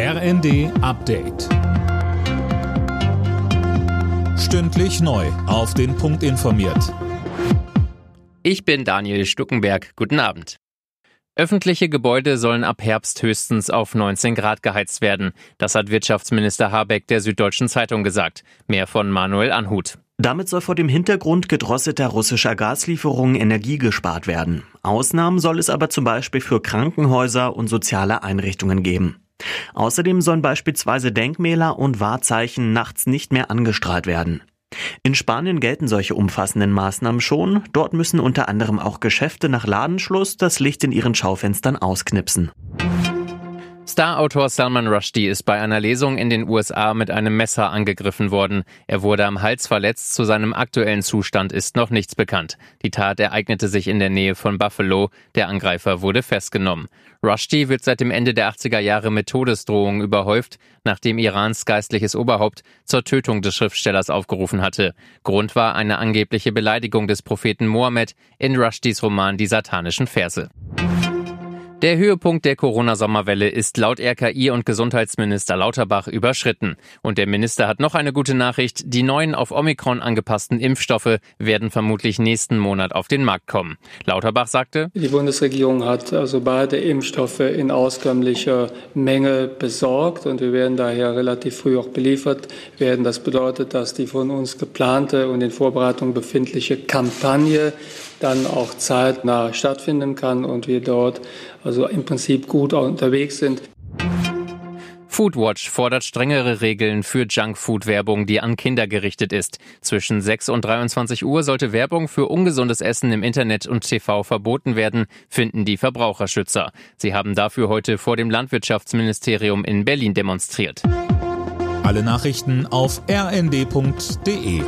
RND Update. Stündlich neu. Auf den Punkt informiert. Ich bin Daniel Stuckenberg. Guten Abend. Öffentliche Gebäude sollen ab Herbst höchstens auf 19 Grad geheizt werden. Das hat Wirtschaftsminister Habeck der Süddeutschen Zeitung gesagt. Mehr von Manuel Anhut. Damit soll vor dem Hintergrund gedrosselter russischer Gaslieferungen Energie gespart werden. Ausnahmen soll es aber zum Beispiel für Krankenhäuser und soziale Einrichtungen geben. Außerdem sollen beispielsweise Denkmäler und Wahrzeichen nachts nicht mehr angestrahlt werden. In Spanien gelten solche umfassenden Maßnahmen schon. Dort müssen unter anderem auch Geschäfte nach Ladenschluss das Licht in ihren Schaufenstern ausknipsen. Starautor Salman Rushdie ist bei einer Lesung in den USA mit einem Messer angegriffen worden. Er wurde am Hals verletzt. Zu seinem aktuellen Zustand ist noch nichts bekannt. Die Tat ereignete sich in der Nähe von Buffalo. Der Angreifer wurde festgenommen. Rushdie wird seit dem Ende der 80er Jahre mit Todesdrohungen überhäuft, nachdem Irans geistliches Oberhaupt zur Tötung des Schriftstellers aufgerufen hatte. Grund war eine angebliche Beleidigung des Propheten Mohammed in Rushdies Roman Die satanischen Verse. Der Höhepunkt der Corona-Sommerwelle ist laut RKI und Gesundheitsminister Lauterbach überschritten. Und der Minister hat noch eine gute Nachricht. Die neuen auf Omikron angepassten Impfstoffe werden vermutlich nächsten Monat auf den Markt kommen. Lauterbach sagte, Die Bundesregierung hat also beide Impfstoffe in auskömmlicher Menge besorgt und wir werden daher relativ früh auch beliefert werden. Das bedeutet, dass die von uns geplante und in Vorbereitung befindliche Kampagne dann auch zeitnah stattfinden kann und wir dort also im Prinzip gut unterwegs sind. Foodwatch fordert strengere Regeln für Junkfood-Werbung, die an Kinder gerichtet ist. Zwischen 6 und 23 Uhr sollte Werbung für ungesundes Essen im Internet und TV verboten werden, finden die Verbraucherschützer. Sie haben dafür heute vor dem Landwirtschaftsministerium in Berlin demonstriert. Alle Nachrichten auf rnd.de